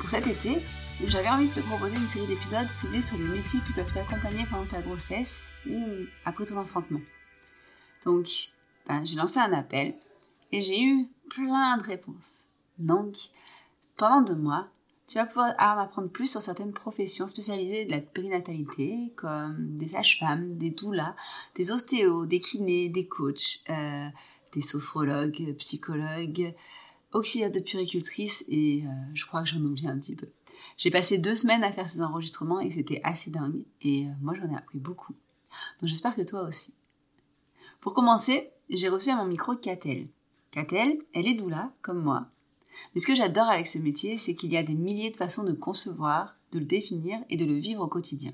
Pour cet été, j'avais envie de te proposer une série d'épisodes ciblés sur les métiers qui peuvent t'accompagner pendant ta grossesse ou après ton enfantement. Donc, ben, j'ai lancé un appel et j'ai eu plein de réponses. Donc, pendant deux mois, tu vas pouvoir en apprendre plus sur certaines professions spécialisées de la périnatalité, comme des sages-femmes, des doulas, des ostéos, des kinés, des coachs, euh, des sophrologues, psychologues, auxiliaires de puricultrices et euh, je crois que j'en oublie un petit peu. J'ai passé deux semaines à faire ces enregistrements et c'était assez dingue et euh, moi j'en ai appris beaucoup. Donc j'espère que toi aussi. Pour commencer, j'ai reçu à mon micro Catel. Catel, elle est doula, comme moi. Mais ce que j'adore avec ce métier, c'est qu'il y a des milliers de façons de concevoir, de le définir et de le vivre au quotidien.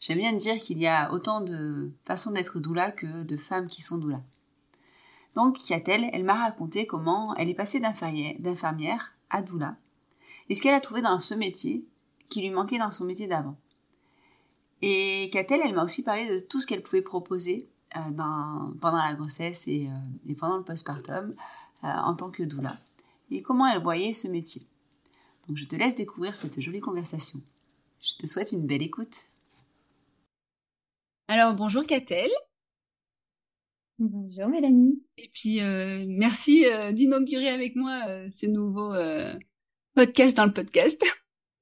J'aime bien dire qu'il y a autant de façons d'être doula que de femmes qui sont doula. Donc, Catel, elle m'a raconté comment elle est passée d'infirmière à doula et ce qu'elle a trouvé dans ce métier qui lui manquait dans son métier d'avant. Et Catel, elle m'a aussi parlé de tout ce qu'elle pouvait proposer euh, pendant la grossesse et, euh, pendant le postpartum euh, en tant que doula et comment elle voyait ce métier. Donc je te laisse découvrir cette jolie conversation. Je te souhaite une belle écoute. Alors bonjour Catel. Bonjour Mélanie. Et puis merci d'inaugurer avec moi ce nouveau podcast dans le podcast.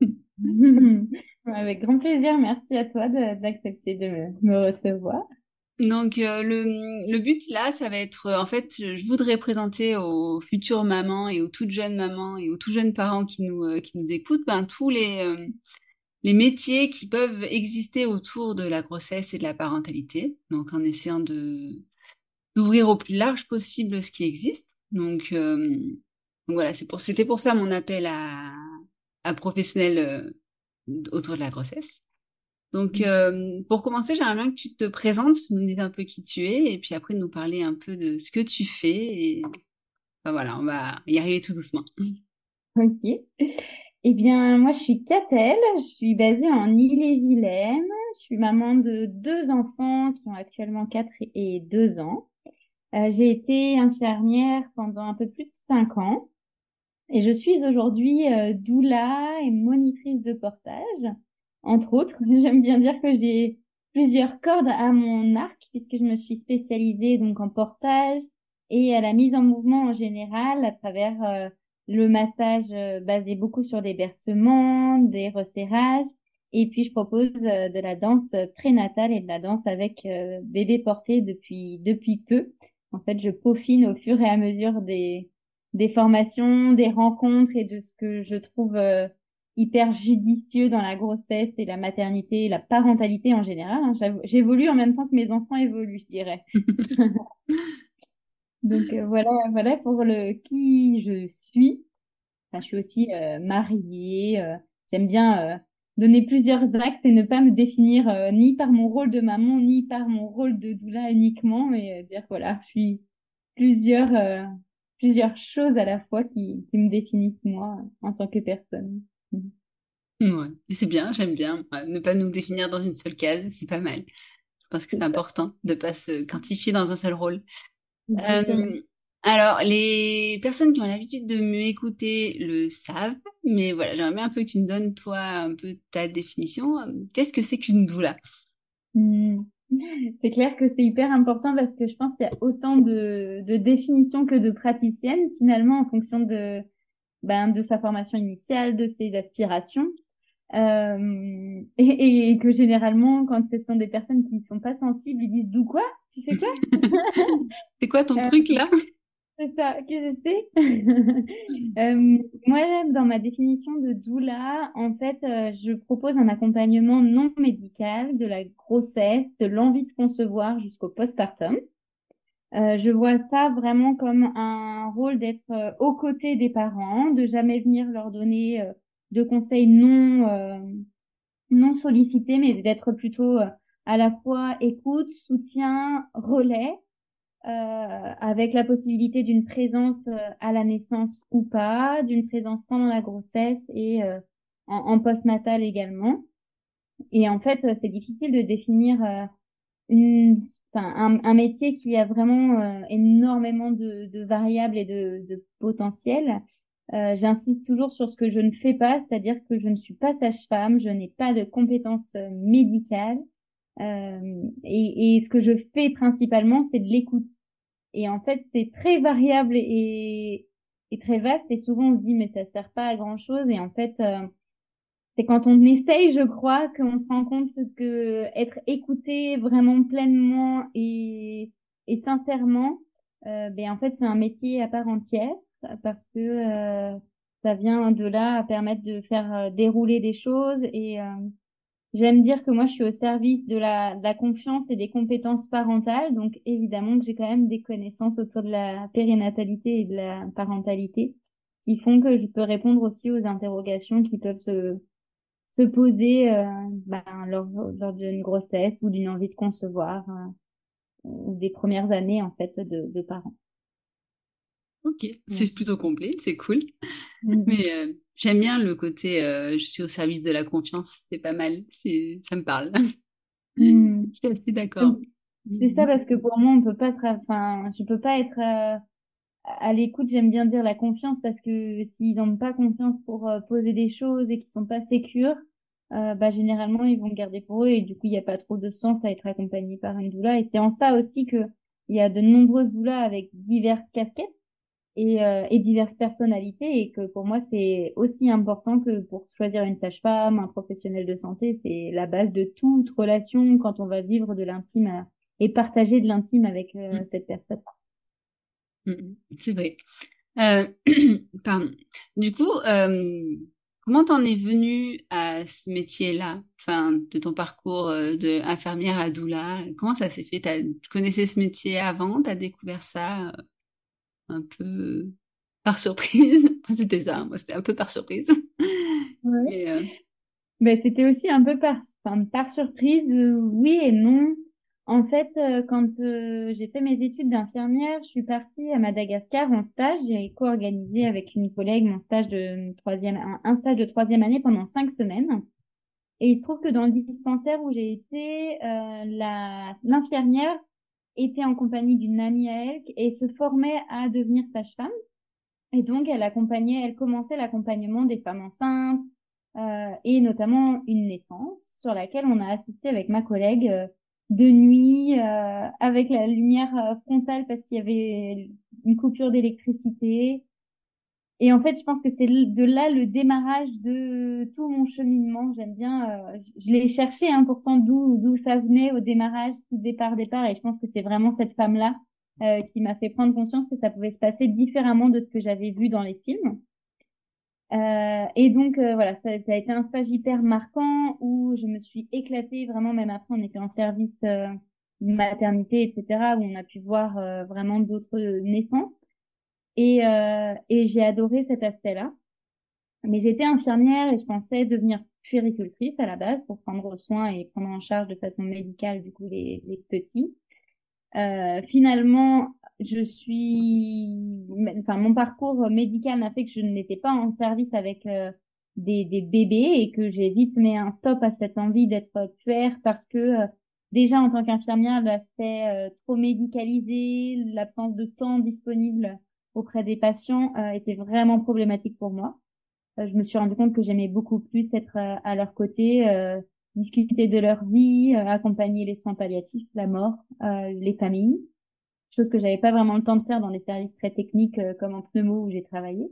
Avec grand plaisir, merci à toi d'accepter de, me recevoir. Donc euh, le, le, but là, ça va être euh, en fait, je voudrais présenter aux futures mamans et aux toutes jeunes mamans et aux tout jeunes parents qui nous euh, qui nous écoutent, ben tous les les métiers qui peuvent exister autour de la grossesse et de la parentalité. Donc en essayant de d'ouvrir au plus large possible ce qui existe. Donc donc voilà, c'est pour, c'était pour ça mon appel à, à professionnels euh, autour de la grossesse. Donc, mmh. euh, pour commencer, j'aimerais bien que tu te présentes, nous dises un peu qui tu es, et puis après nous parler un peu de ce que tu fais. Et voilà, on va y arriver tout doucement. Ok. Eh bien, moi, je suis Catel, je suis basée en Ille-et-Vilaine. Je suis maman de deux enfants qui ont actuellement 4 et 2 ans. Euh, j'ai été infirmière pendant un peu plus de 5 ans. Et je suis aujourd'hui euh, doula et monitrice de portage. entre autres. J'aime bien dire que j'ai plusieurs cordes à mon arc puisque je me suis spécialisée donc en portage et à la mise en mouvement en général à travers euh, le massage basé beaucoup sur des bercements, des resserrages et puis je propose de la danse prénatale et de la danse avec bébé porté depuis depuis peu. En fait, je peaufine au fur et à mesure des des formations, des rencontres et de ce que je trouve hyper judicieux dans la grossesse et la maternité, la parentalité en général. Hein. J'évolue en même temps que mes enfants évoluent, je dirais. Donc euh, voilà, voilà pour le qui je suis. Enfin, je suis aussi euh, mariée. Euh, j'aime bien donner plusieurs axes et ne pas me définir ni par mon rôle de maman ni par mon rôle de doula uniquement, mais dire voilà, je suis plusieurs plusieurs choses à la fois qui, qui me définissent moi en tant que personne. Ouais, c'est bien, j'aime bien. ne pas nous définir dans une seule case, c'est pas mal. Je pense que c'est important de pas se quantifier dans un seul rôle. Euh, alors, les personnes qui ont l'habitude de m'écouter le savent, mais voilà, j'aimerais bien un peu que tu nous donnes, toi, un peu ta définition. Qu'est-ce que c'est qu'une doula? Hmm. C'est clair que c'est hyper important parce que je pense qu'il y a autant de, de définitions que de praticiennes, finalement, en fonction de, ben, de sa formation initiale, de ses aspirations. Euh, et, et, que généralement, quand ce sont des personnes qui ne sont pas sensibles, ils disent d'où quoi? Tu fais quoi? C'est quoi ton euh, truc là? C'est ça, que je sais. euh, moi, dans ma définition de doula, en fait, euh, je propose un accompagnement non médical de la grossesse, de l'envie de concevoir jusqu'au postpartum. Euh, je vois ça vraiment comme un rôle d'être euh, aux côtés des parents, de jamais venir leur donner de conseils non non sollicités, mais d'être plutôt à la fois écoute, soutien, relais, avec la possibilité d'une présence à la naissance ou pas, d'une présence pendant la grossesse et en, en post-natal également. Et en fait, c'est difficile de définir une, un, un, métier qui a vraiment euh, énormément de, de, variables et de, de potentiel. Euh, J'insiste toujours sur ce que je ne fais pas, c'est-à-dire que je ne suis pas sage-femme, je n'ai pas de compétences euh, médicales. Euh, et, et, ce que je fais principalement, c'est de l'écoute. Et en fait, c'est très variable et, et, très vaste. Et souvent, on se dit, mais ça sert pas à grand-chose. Et en fait, euh, c'est quand on essaye, je crois, qu'on se rend compte que être écouté vraiment pleinement et, et sincèrement, euh, ben en fait c'est un métier à part entière parce que euh, ça vient de là à permettre de faire euh, dérouler des choses et j'aime dire que moi je suis au service de la, de la confiance et des compétences parentales donc évidemment que j'ai quand même des connaissances autour de la périnatalité et de la parentalité qui font que je peux répondre aussi aux interrogations qui peuvent se se poser euh, ben, lors, lors d'une grossesse ou d'une envie de concevoir euh, ou des premières années en fait de, de parents. Ok, c'est plutôt complet, c'est cool. Mm. Mais euh, j'aime bien le côté je suis au service de la confiance, c'est pas mal, c'est ça me parle. Mm. je suis assez d'accord. C'est ça parce que pour moi on peut pas être, enfin je peux pas être à l'écoute, j'aime bien dire la confiance parce que s'ils n'ont pas confiance pour euh, poser des choses et qu'ils sont pas sécures, euh, bah, généralement ils vont le garder pour eux et du coup il n'y a pas trop de sens à être accompagné par une doula et c'est en ça aussi que il y a de nombreuses doulas avec diverses casquettes et, euh, et diverses personnalités et que pour moi c'est aussi important que pour choisir une sage-femme, un professionnel de santé, c'est la base de toute relation quand on va vivre de l'intime et partager de l'intime avec mmh. cette personne. Mmh, c'est vrai. Euh, pardon. Du coup, euh, comment t'en es venue à ce métier-là, enfin, de ton parcours euh, de infirmière à doula Comment ça s'est fait? Tu connaissais ce métier avant? T'as découvert ça euh, un peu par surprise C'était ça, moi c'était un peu par surprise. Ouais. Euh, ben, c'était aussi un peu par, enfin, par surprise, oui et non. En fait, euh, quand euh, j'ai fait mes études d'infirmière, je suis partie à Madagascar en stage. J'ai co-organisé avec une collègue mon stage de troisième, un, stage de troisième année pendant cinq semaines. Et il se trouve que dans le dispensaire où j'ai été, l'infirmière était en compagnie d'une amie à elle et se formait à devenir sage-femme. Et donc, elle accompagnait, elle commençait l'accompagnement des femmes enceintes, et notamment une naissance sur laquelle on a assisté avec ma collègue de nuit avec la lumière frontale parce qu'il y avait une coupure d'électricité et en fait, je pense que c'est de là le démarrage de tout mon cheminement. J'aime bien, euh, je l'ai cherché hein, pourtant d'où d'où ça venait au démarrage, tout départ départ. Et je pense que c'est vraiment cette femme-là euh, qui m'a fait prendre conscience que ça pouvait se passer différemment de ce que j'avais vu dans les films. Euh, et donc voilà, ça, a été un stage hyper marquant où je me suis éclatée vraiment. Même après, on était en service maternité, etc., où on a pu voir vraiment d'autres naissances. Et, euh, et j'ai adoré cet aspect-là. Mais j'étais infirmière et je pensais devenir puéricultrice à la base pour prendre soin et prendre en charge de façon médicale du coup les, les petits. Euh, finalement, je suis, enfin mon parcours médical m'a fait que je n'étais pas en service avec euh, des, des, bébés et que j'ai vite mis un stop à cette envie d'être puère parce que euh, déjà en tant qu'infirmière l'aspect euh, trop médicalisé, l'absence de temps disponible auprès des patients euh, était vraiment problématique pour moi. Euh, je me suis rendu compte que j'aimais beaucoup plus être euh, à leur côté, discuter de leur vie, accompagner les soins palliatifs, la mort, les familles, chose que j'avais pas vraiment le temps de faire dans les services très techniques comme en pneumo où j'ai travaillé.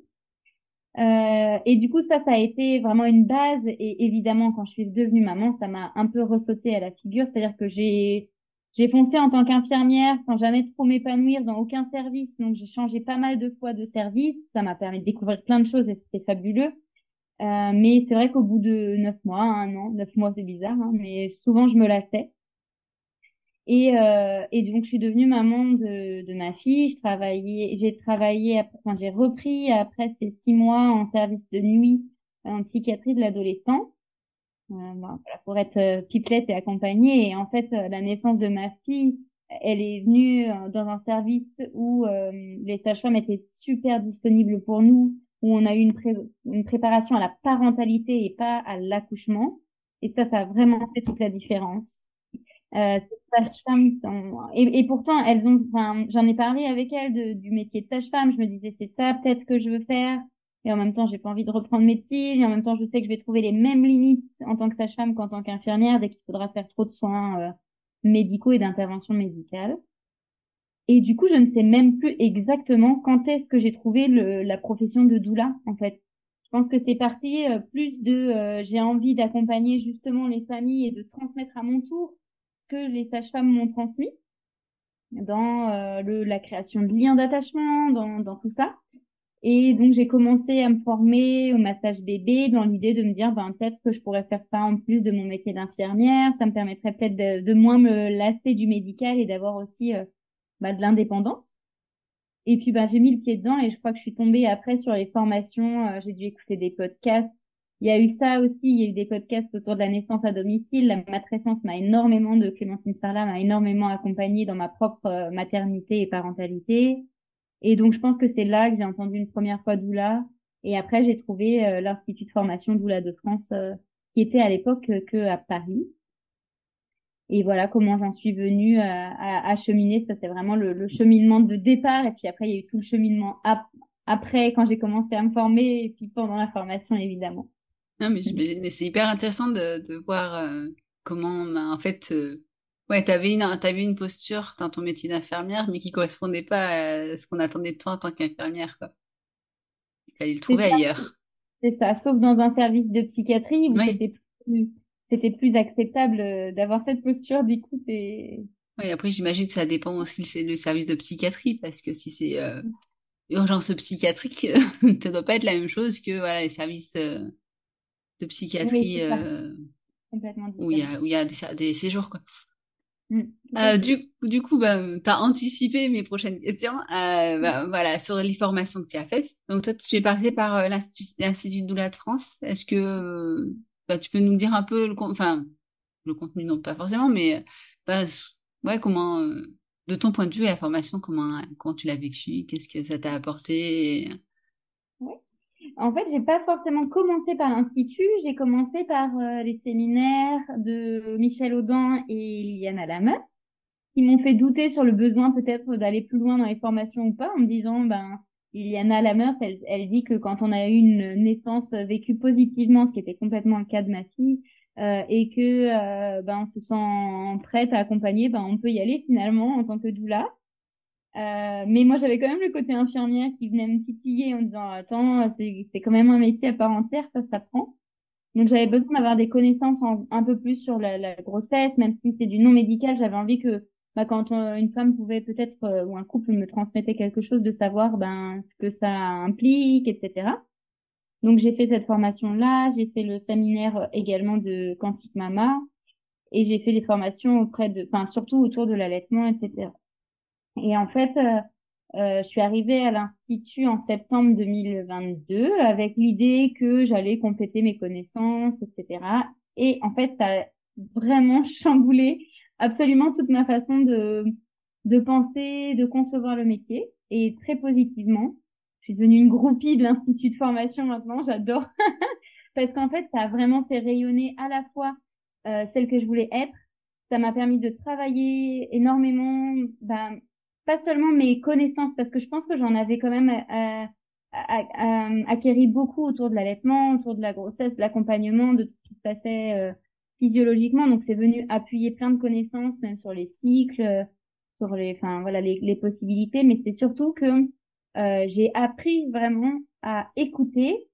Euh, et du coup, ça, ça a été vraiment une base. Et évidemment, quand je suis devenue maman, ça m'a un peu ressauté à la figure. C'est-à-dire que j'ai j'ai foncé en tant qu'infirmière sans jamais trop m'épanouir dans aucun service. Donc, j'ai changé pas mal de fois de service. Ça m'a permis de découvrir plein de choses et c'était fabuleux. Euh, mais c'est vrai qu'au bout de neuf mois, un an, neuf mois, c'est bizarre, hein, mais souvent, je me lassais. Et, euh, et donc, je suis devenue maman de, de ma fille. Je travaillais, j'ai travaillé, enfin, j'ai repris après ces six mois en service de nuit en psychiatrie de l'adolescent. Euh, pour être euh, pipelette et accompagnée. Et en fait, euh, la naissance de ma fille, elle est venue dans un service où les sages-femmes étaient super disponibles pour nous, où on a eu une, préparation à la parentalité et pas à l'accouchement. Et ça, ça a vraiment fait toute la différence. Euh, sont... et, pourtant, elles ont, enfin, j'en ai parlé avec elles du métier de sage-femme. Je me disais, c'est ça peut-être que je veux faire et en même temps, j'ai pas envie de reprendre médecine, et en même temps, je sais que je vais trouver les mêmes limites en tant que sage-femme qu'en tant qu'infirmière dès qu'il faudra faire trop de soins euh, médicaux et d'intervention médicale. Et du coup, je ne sais même plus exactement quand est-ce que j'ai trouvé la profession de doula, en fait. Je pense que c'est parti euh, plus de euh, j'ai envie d'accompagner justement les familles et de transmettre à mon tour que les sages-femmes m'ont transmis dans le, la création de liens d'attachement, dans tout ça. Et donc, j'ai commencé à me former au massage bébé dans l'idée de me dire, ben, peut-être que je pourrais faire ça en plus de mon métier d'infirmière. Ça me permettrait peut-être de, de, moins me lasser du médical et d'avoir aussi euh, bah, de l'indépendance. Et puis, ben, j'ai mis le pied dedans et je crois que je suis tombée après sur les formations. Euh, j'ai dû écouter des podcasts. Il y a eu ça aussi. Il y a eu des podcasts autour de la naissance à domicile. La matrescence m'a énormément, de Clémentine Sarlat m'a énormément accompagnée dans ma propre euh, maternité et parentalité. Et donc, je pense que c'est là que j'ai entendu une première fois Doula. Et après, j'ai trouvé euh, l'Institut de formation Doula de France, euh, qui était à l'époque euh, que à Paris. Et voilà comment j'en suis venue à, à, cheminer. Ça, c'est vraiment le, le, cheminement de départ. Et puis après, il y a eu tout le cheminement après, quand j'ai commencé à me former, et puis pendant la formation, évidemment. Non, mais, mais c'est hyper intéressant de, de voir comment, bah, en fait, Ouais, t'avais une, avais une posture dans ton métier d'infirmière, mais qui correspondait pas à ce qu'on attendait de toi en tant qu'infirmière, quoi. Il fallait le trouver ailleurs. C'est ça, sauf dans un service de psychiatrie où c'était plus, c'était plus acceptable euh, d'avoir cette posture, du coup, c'est... Oui, après, j'imagine que ça dépend aussi du service de psychiatrie, parce que si c'est euh, urgence psychiatrique, ça doit pas être la même chose que voilà, les services euh, de psychiatrie où il y a, où il y a des, des séjours, quoi. Mm. Euh, du, du coup, bah, tu as anticipé mes prochaines questions. Euh, bah, voilà, sur les formations que tu as faites. Donc, toi, tu es passé par euh, l'Institut de Doula de France. Est-ce que euh, bah, tu peux nous dire un peu le, enfin, le contenu, non pas forcément, mais bah, ouais, comment, euh, de ton point de vue, la formation, comment, comment tu l'as vécu Qu'est-ce que ça t'a apporté en fait, j'ai pas forcément commencé par l'institut, j'ai commencé par euh, les séminaires de Michel Audin et Liliana Lameuse, qui m'ont fait douter sur le besoin peut-être d'aller plus loin dans les formations ou pas, en me disant ben Iliana Lamers, elle, elle dit que quand on a eu une naissance vécue positivement, ce qui était complètement le cas de ma fille, euh, et que euh, ben, on se sent prête à accompagner, ben, on peut y aller finalement en tant que doula. Euh, mais moi, j'avais quand même le côté infirmière qui venait me titiller en disant attends, c'est quand même un métier à part entière, ça s'apprend. Donc j'avais besoin d'avoir des connaissances un peu plus sur la, la grossesse, même si c'est du non médical, j'avais envie que bah, quand une femme pouvait peut-être euh, ou un couple me transmettait quelque chose, de savoir ben ce que ça implique, etc. Donc j'ai fait cette formation-là, j'ai fait le séminaire également de Quantique Mama et j'ai fait des formations auprès de, enfin surtout autour de l'allaitement, etc. Et en fait, euh, euh, je suis arrivée à l'institut en septembre 2022 avec l'idée que j'allais compléter mes connaissances, etc. Et en fait, ça a vraiment chamboulé absolument toute ma façon de, de penser, de concevoir le métier et très positivement. Je suis devenue une groupie de l'institut de formation maintenant, j'adore. Parce qu'en fait, ça a vraiment fait rayonner à la fois euh, celle que je voulais être. Ça m'a permis de travailler énormément, ben, pas seulement mes connaissances, parce que je pense que j'en avais quand même euh, acquéri beaucoup autour de l'allaitement, autour de la grossesse, de l'accompagnement, de tout ce qui se passait euh, physiologiquement. Donc, c'est venu appuyer plein de connaissances, même sur les cycles, sur les, enfin voilà, les, les possibilités. Mais c'est surtout que euh, j'ai appris vraiment à écouter.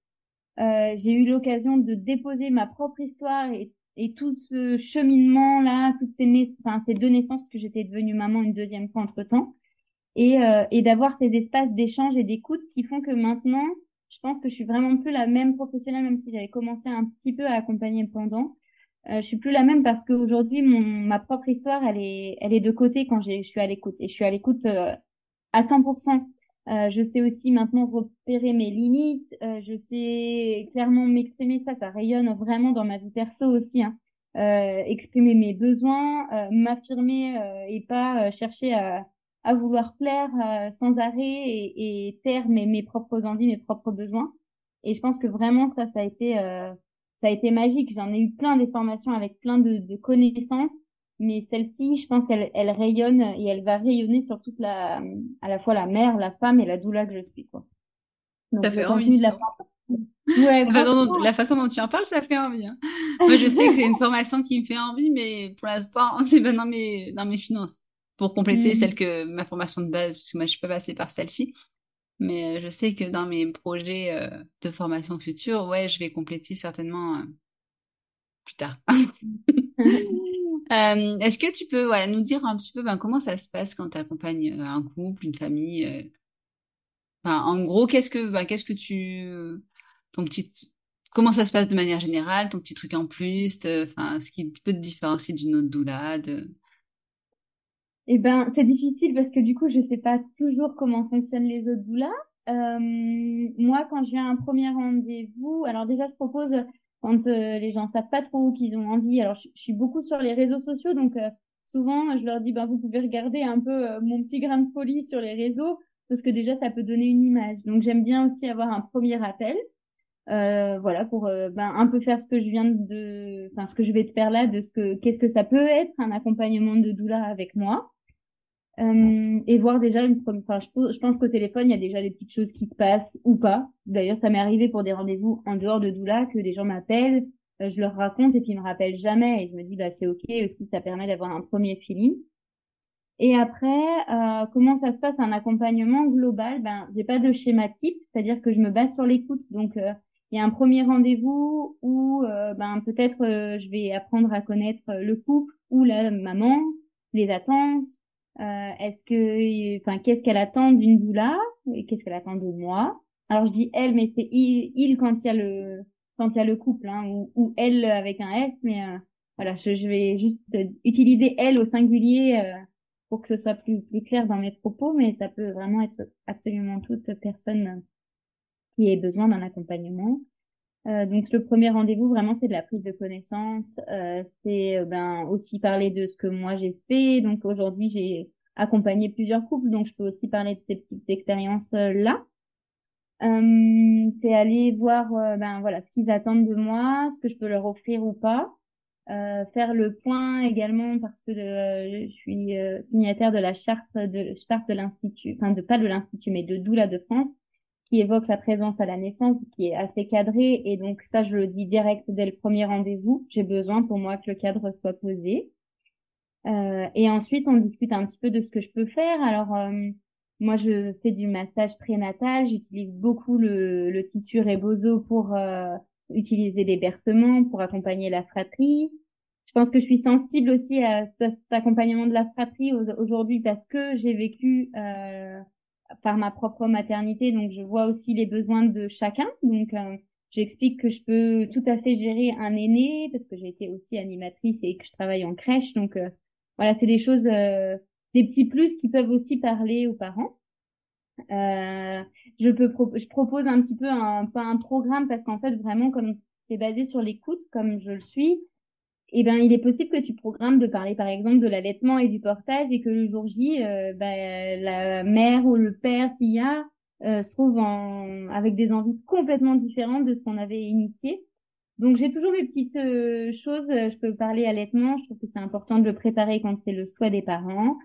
Euh, j'ai eu l'occasion de déposer ma propre histoire et, et tout ce cheminement là, toutes ces, ces deux naissances que j'étais devenue maman une deuxième fois entre temps, et, euh, et d'avoir ces espaces d'échange et d'écoute qui font que maintenant, je pense que je suis vraiment plus la même professionnelle, même si j'avais commencé un petit peu à accompagner pendant. Euh, je suis plus la même parce qu'aujourd'hui, ma propre histoire, elle est, elle est de côté quand je suis à l'écoute. Et je suis à l'écoute euh, à 100%. Euh, je sais aussi maintenant repérer mes limites. Euh, je sais clairement m'exprimer. Ça, ça rayonne vraiment dans ma vie perso aussi. Hein. Euh, exprimer mes besoins, m'affirmer et pas chercher à, à, vouloir plaire sans arrêt et, et taire mes, mes propres envies, mes propres besoins. Et je pense que vraiment ça, ça a été ça a été magique. J'en ai eu plein des formations avec plein de, de connaissances, mais celle-ci, je pense qu'elle elle rayonne et elle va rayonner sur toute la, à la fois la mère, la femme et la doula que je suis, quoi. Donc, ça fait envie. De la... Ouais, la, façon dont, la façon dont tu en parles, ça fait envie. Hein. Moi, je sais que c'est une formation qui me fait envie, mais pour l'instant, c'est pas dans mes, dans mes finances. Pour compléter mmh. celle que ma formation de base, parce que moi, je suis pas passée par celle-ci. Mais euh, je sais que dans mes projets euh, de formation future, ouais, je vais compléter certainement euh, plus tard. Est-ce que tu peux ouais, nous dire un petit peu ben, comment ça se passe quand tu accompagnes un couple, une famille enfin, En gros, qu'est-ce que, ben, qu'est-ce que tu... Ton petit... Comment ça se passe de manière générale, ton petit truc en plus, enfin, ce qui peut te différencier d'une autre doula de... Eh ben, c'est difficile parce que du coup, je sais pas toujours comment fonctionnent les autres doulas. Euh, moi, quand je viens à un premier rendez-vous, alors déjà, je propose quand euh, les gens savent pas trop qu'ils ont envie. Alors, je, suis beaucoup sur les réseaux sociaux, donc euh, souvent, je leur dis, ben, vous pouvez regarder un peu euh, mon petit grain de folie sur les réseaux parce que déjà, ça peut donner une image. Donc, j'aime bien aussi avoir un premier appel. Voilà pour ben, un peu faire ce que je viens de enfin ce que je vais te faire là de ce que qu'est-ce que ça peut être un accompagnement de doula avec moi euh, et voir déjà une enfin, je, pense qu'au téléphone il y a déjà des petites choses qui se passent ou pas. D'ailleurs ça m'est arrivé pour des rendez-vous en dehors de doula que des gens m'appellent euh, je leur raconte et puis ils me rappellent jamais. Et je me dis bah c'est ok aussi ça permet d'avoir un premier feeling. Et après euh, comment ça se passe? Un accompagnement global? Ben j'ai pas de schéma type c'est-à-dire que je me base sur l'écoute. Donc euh, il y a un premier rendez-vous où ben peut-être je vais apprendre à connaître le couple ou la maman les attentes est-ce que, enfin, qu'est-ce qu'elle attend d'une doula et qu'est-ce qu'elle attend de moi? Alors je dis elle, mais c'est il, quand il y a le quand il y a le couple, hein, ou, ou elle avec un S, mais euh, voilà, je, je, vais juste utiliser elle au singulier euh, pour que ce soit plus, plus clair dans mes propos, mais ça peut vraiment être absolument toute personne qui ait besoin d'un accompagnement. Euh, donc le premier rendez-vous vraiment c'est de la prise de connaissance, euh, c'est euh, ben aussi parler de ce que moi j'ai fait. Donc aujourd'hui j'ai accompagné plusieurs couples, donc je peux aussi parler de ces petites expériences là. c'est aller voir ben voilà ce qu'ils attendent de moi, ce que je peux leur offrir ou pas. faire le point également parce que je suis signataire de la charte de charte de l'institut, enfin de pas de l'institut mais de Doula de France qui évoque la présence à la naissance, qui est assez cadré. Et donc ça, je le dis direct dès le premier rendez-vous. J'ai besoin pour moi que le cadre soit posé. Euh, et ensuite, on discute un petit peu de ce que je peux faire. Alors, euh, moi, je fais du massage prénatal. J'utilise beaucoup le, le tissu Rebozo pour euh, utiliser des bercements, pour accompagner la fratrie. Je pense que je suis sensible aussi à cet accompagnement de la fratrie aujourd'hui parce que j'ai vécu euh, par ma propre maternité, donc je vois aussi les besoins de chacun. Donc euh, j'explique que je peux tout à fait gérer un aîné parce que j'ai été aussi animatrice et que je travaille en crèche. Donc euh, voilà, c'est des choses, euh, des petits plus qui peuvent aussi parler aux parents. je peux je propose un petit peu un pas un programme parce qu'en fait vraiment comme c'est basé sur l'écoute comme je le suis eh ben, il est possible que tu programmes de parler, par exemple, de l'allaitement et du portage et que le jour J, euh, ben, la mère ou le père, s'il y a, euh, se trouve en... avec des envies complètement différentes de ce qu'on avait initié. Donc, j'ai toujours mes petites euh, choses. Je peux parler allaitement. Je trouve que c'est important de le préparer quand c'est le souhait des parents.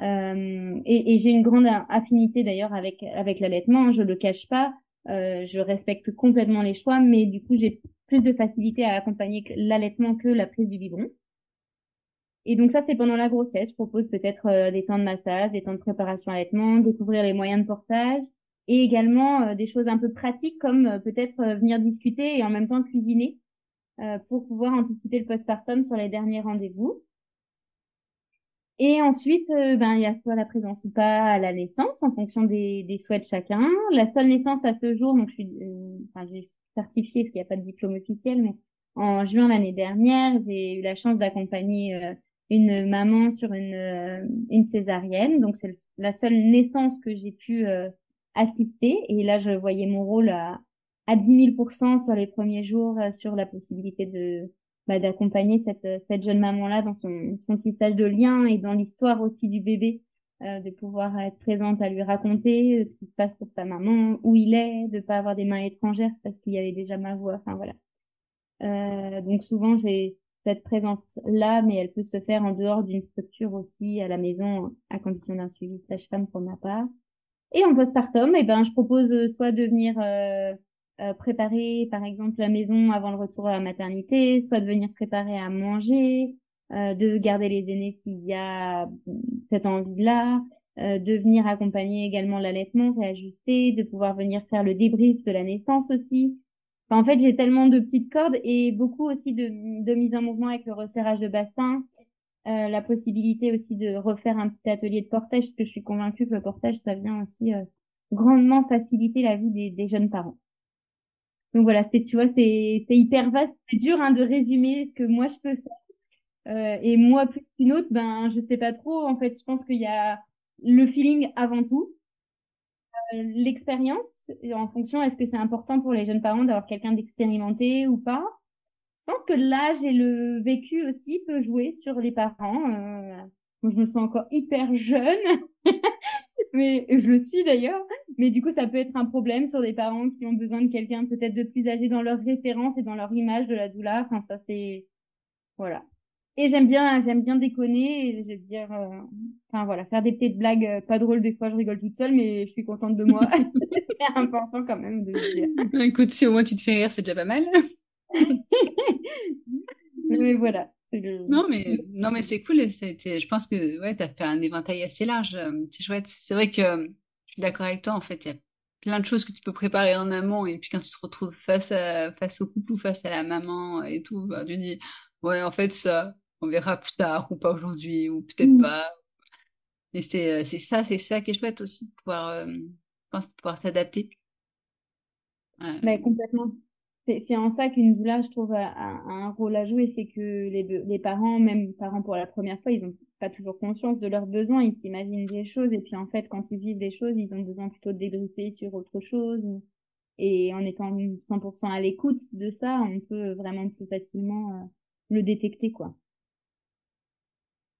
et, et j'ai une grande affinité d'ailleurs avec avec l'allaitement. Je le cache pas. je respecte complètement les choix, mais du coup, j'ai plus de facilité à accompagner l'allaitement que la prise du biberon. Et donc ça, c'est pendant la grossesse. Je propose peut-être euh, des temps de massage, des temps de préparation à allaitement, découvrir les moyens de portage et également euh, des choses un peu pratiques comme euh, peut-être venir discuter et en même temps cuisiner pour pouvoir anticiper le postpartum sur les derniers rendez-vous. Et ensuite, ben il y a soit la présence ou pas à la naissance en fonction des, des souhaits de chacun. La seule naissance à ce jour, donc je suis, enfin j'ai certifié, parce qu'il n'y a pas de diplôme officiel, mais en juin l'année dernière, j'ai eu la chance d'accompagner euh, une maman sur une, euh, césarienne. Donc, c'est la seule naissance que j'ai pu euh, assister. Et là, je voyais mon rôle à, à 10 000% sur les premiers jours sur la possibilité de bah, d'accompagner cette, cette jeune maman-là dans son, son tissage de lien et dans l'histoire aussi du bébé euh, de pouvoir être présente à lui raconter euh, ce qui se passe pour sa maman, où il est, de pas avoir des mains étrangères parce qu'il y avait déjà ma voix. Enfin voilà. Euh, donc souvent j'ai cette présence là, mais elle peut se faire en dehors d'une structure aussi à la maison, à condition d'un suivi sage-femme pour ma part. Et en postpartum, eh ben je propose soit de venir euh, préparer par exemple la maison avant le retour à la maternité, soit de venir préparer à manger, euh, de garder les aînés s'il y a cette envie-là, euh, de venir accompagner également l'allaitement, réajuster, de pouvoir venir faire le débrief de la naissance aussi. en fait, j'ai tellement de petites cordes et beaucoup aussi de, de mise en mouvement avec le resserrage de bassin, euh, la possibilité aussi de refaire un petit atelier de portage, parce que je suis convaincue que le portage, ça vient aussi grandement faciliter la vie des, des jeunes parents. Donc voilà, c'est tu vois, c'est hyper vaste, c'est dur hein, de résumer ce que moi je peux faire euh, et moi, plus qu'une autre, ben, je sais pas trop. En fait, je pense qu'il y a le feeling avant tout, euh, l'expérience, en fonction, est-ce que c'est important pour les jeunes parents d'avoir quelqu'un d'expérimenté ou pas? Je pense que l'âge et le vécu aussi peut jouer sur les parents. Euh, je me sens encore hyper jeune, mais je le suis d'ailleurs. Mais du coup, ça peut être un problème sur des parents qui ont besoin de quelqu'un peut-être de plus âgé dans leur référence et dans leur image de la douleur. Enfin, ça c'est voilà. Et j'aime bien, j'aime bien déconner et je veux dire, euh, enfin voilà, faire des petites blagues euh, pas drôles des fois, je rigole toute seule, mais je suis contente de moi. c'est important quand même de dire. Écoute, si au moins tu te fais rire, c'est déjà pas mal. mais voilà. Non mais non mais c'est cool. Je pense que ouais, t'as fait un éventail assez large. Euh, c'est chouette. C'est vrai que je suis d'accord avec toi. En fait, il y a plein de choses que tu peux préparer en amont et puis quand tu te retrouves face à face au couple ou face à la maman et tout, bah, tu dis ouais en fait ça on verra plus tard ou pas aujourd'hui ou peut-être mm. pas. Et c'est euh, c'est ça, c'est ça qui est chouette aussi de pouvoir, euh, pouvoir s'adapter. Ouais. complètement. C'est en ça qu'une doula, je trouve, a, un rôle à jouer, c'est que les, les parents, même parents pour la première fois, ils ont pas toujours conscience de leurs besoins, ils s'imaginent des choses et puis en fait, quand ils vivent des choses, ils ont besoin plutôt de débriefer sur autre chose. Et en étant 100% à l'écoute de ça, on peut vraiment plus facilement euh, le détecter, quoi.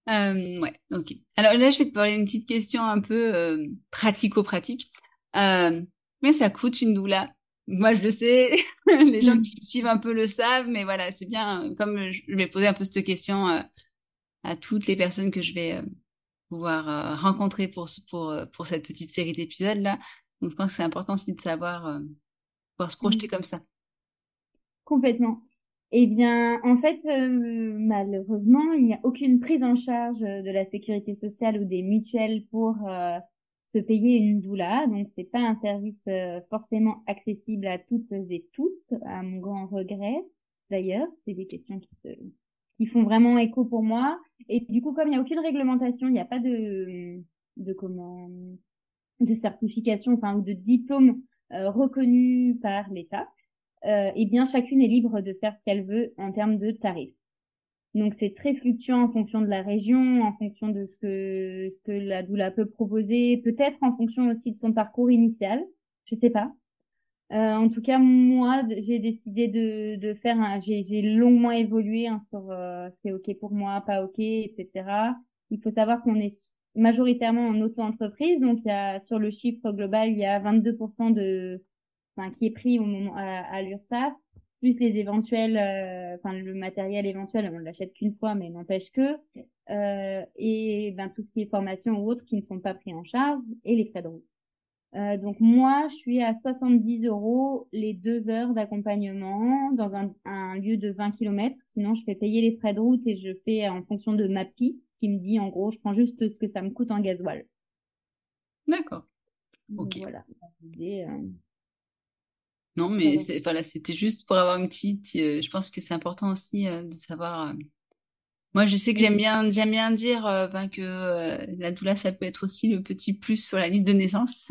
Euh, ouais, ok. Alors là, je vais te parler une petite question un peu euh, pratico-pratique. Euh, mais ça coûte une doula. Moi, je le sais. Les gens mm. qui suivent un peu le savent, mais voilà, c'est bien. Comme je vais poser un peu cette question euh, à toutes les personnes que je vais euh, pouvoir rencontrer pour pour pour cette petite série d'épisodes là. Donc je pense que c'est important aussi de savoir pouvoir se projeter Mmh. comme ça. Complètement. Eh bien, en fait, malheureusement, il n'y a aucune prise en charge de la sécurité sociale ou des mutuelles pour se payer une doula. Donc, c'est pas un service forcément accessible à toutes et tous, à mon grand regret. D'ailleurs, c'est des questions qui se qui font vraiment écho pour moi. Et du coup, comme il n'y a aucune réglementation, il n'y a pas de de comment de certification, enfin ou de diplôme reconnu par l'État euh, eh bien chacune est libre de faire ce qu'elle veut en termes de tarifs. Donc c'est très fluctuant en fonction de la région, en fonction de ce que ce que la doula peut proposer, peut-être en fonction aussi de son parcours initial, je sais pas. Euh, en tout cas, moi, j'ai décidé de, de faire un, j'ai longuement évolué hein, sur euh, c'est ok pour moi, pas ok, etc. Il faut savoir qu'on est majoritairement en auto-entreprise, donc il y a sur le chiffre global, il y a 22% de enfin, qui est pris au moment à, à l'URSSAF, plus les éventuels, euh, enfin le matériel éventuel, on l'achète qu'une fois, mais n'empêche que, euh, et ben tout ce qui est formation ou autre qui ne sont pas pris en charge, et les frais de route. Euh, donc moi, je suis à 70 euros les deux heures d'accompagnement dans un, un, lieu de 20 km. Sinon, je fais payer les frais de route et je fais en fonction de ma PI, qui me dit en gros, je prends juste ce que ça me coûte en gasoil. D'accord. Ok. Voilà. Et, euh, non, mais c'est, voilà, c'était juste pour avoir une petite. Euh, je pense que c'est important aussi euh, de savoir. Euh... Moi, je sais que j'aime bien, j'aime bien dire ben, que la doula, ça peut être aussi le petit plus sur la liste de naissance.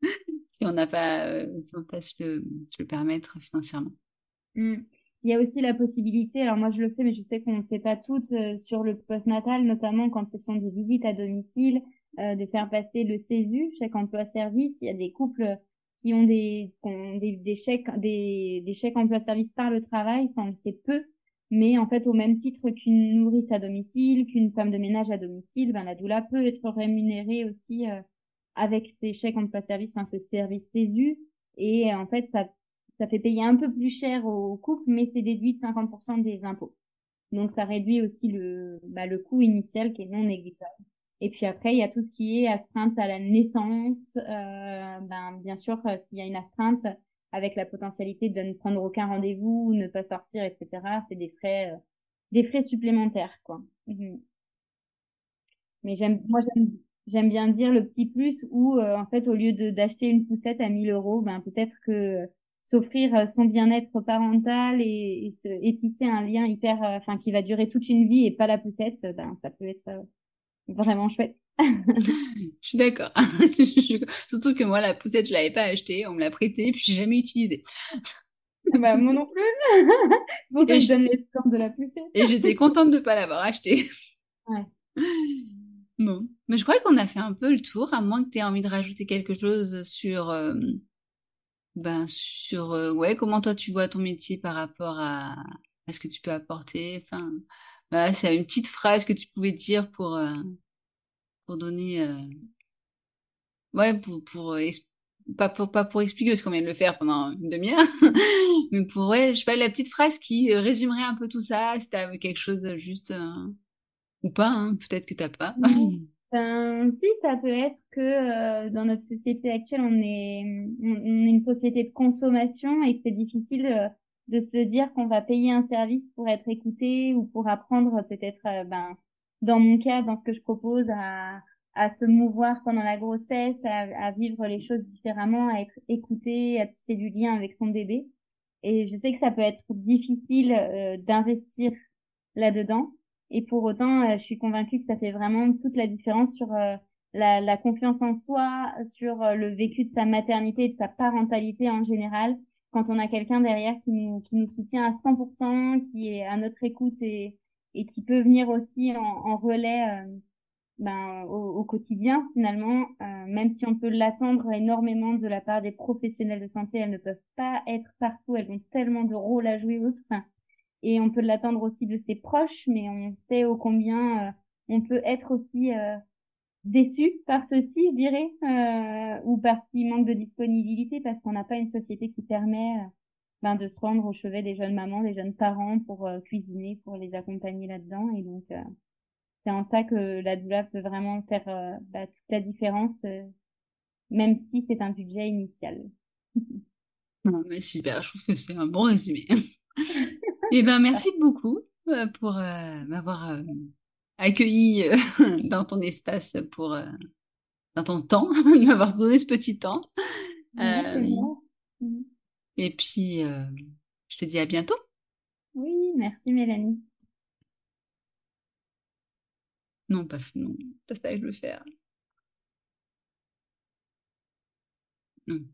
si on n'a pas, si on peut se le, se le permettre financièrement. Mmh. Il y a aussi la possibilité, alors moi je le fais, mais je sais qu'on ne fait pas toutes sur le postnatal, notamment quand ce sont des visites à domicile, de faire passer le CESU, chèque emploi-service. Il y a des couples qui ont des, chèques, des, chèques emploi-service par le travail, ça peu, mais en fait au même titre qu'une nourrice à domicile, qu'une femme de ménage à domicile, ben la doula peut être rémunérée aussi euh, avec ces chèques emploi-service, enfin ce service CESU, et en fait ça fait payer un peu plus cher au couple, mais c'est déduit de 50% des impôts. Donc ça réduit aussi le, bah, le coût initial qui est non négligeable. Et puis après, il y a tout ce qui est astreinte à la naissance. Euh, ben, bien sûr, s'il y a une astreinte avec la potentialité de ne prendre aucun rendez-vous, ne pas sortir, etc., c'est des frais, euh, des frais supplémentaires, quoi. Mmh. Mais j'aime, moi, j'aime bien dire le petit plus où, euh, en fait, au lieu d'acheter une poussette à 1000 euros, ben, peut-être que s'offrir son bien-être parental et, et, et, tisser un lien hyper, enfin, qui va durer toute une vie et pas la poussette, ben, ça peut être vraiment chouette. je suis d'accord. Surtout que moi, la poussette, je l'avais pas achetée, on me l'a prêtée, puis j'ai jamais utilisé. bah, moi non plus. pour ça je donne l'exemple de la poussette. et j'étais contente de pas l'avoir achetée. Ouais. Bon. Mais je crois qu'on a fait un peu le tour, à moins que tu aies envie de rajouter quelque chose sur, euh, ben, sur, euh, ouais, comment toi tu vois ton métier par rapport à, à ce que tu peux apporter. Enfin, voilà, c'est une petite phrase que tu pouvais dire pour, euh, pour donner, euh... ouais, pour, pour, pas pour, pas pour expliquer parce qu'on vient de le faire pendant une demi-heure, mais pour, ouais, je sais pas, la petite phrase qui résumerait un peu tout ça, si t'as quelque chose juste, euh... ou pas, hein, peut-être que t'as pas. Ben, si, ça peut être que euh, dans notre société actuelle, on est, on, on est une société de consommation et que c'est difficile euh, de se dire qu'on va payer un service pour être écouté ou pour apprendre peut-être, euh, ben, dans mon cas, dans ce que je propose, à, à se mouvoir pendant la grossesse, à, à, vivre les choses différemment, à être écouté, à tisser du lien avec son bébé. Et je sais que ça peut être difficile euh, d'investir là-dedans. Et pour autant, euh, je suis convaincue que ça fait vraiment toute la différence sur euh, la, la, confiance en soi, sur le vécu de sa maternité de sa parentalité en général. Quand on a quelqu'un derrière qui nous, qui nous soutient à 100%, qui est à notre écoute et, et qui peut venir aussi en, en relais euh, ben, au, au, quotidien finalement, euh, même si on peut l'attendre énormément de la part des professionnels de santé, elles ne peuvent pas être partout, elles ont tellement de rôles à jouer autres. Et on peut l'attendre aussi de ses proches, mais on sait ô combien euh, on peut être aussi euh, déçu par ceci, je dirais, euh, ou parce qu'il manque de disponibilité, parce qu'on n'a pas une société qui permet ben, de se rendre au chevet des jeunes mamans, des jeunes parents pour cuisiner, pour les accompagner là-dedans. Et donc, c'est en ça que la doula peut vraiment faire bah, toute la différence même si c'est un budget initial. Non, mais super, je trouve que c'est un bon résumé. Eh ben, merci beaucoup euh, pour euh, m'avoir euh, accueilli dans ton espace pour dans ton temps, m'avoir donné ce petit temps. Mm. et puis, je te dis à bientôt. Oui, merci Mélanie. Non, pas non, pas ça que je veux faire. Non.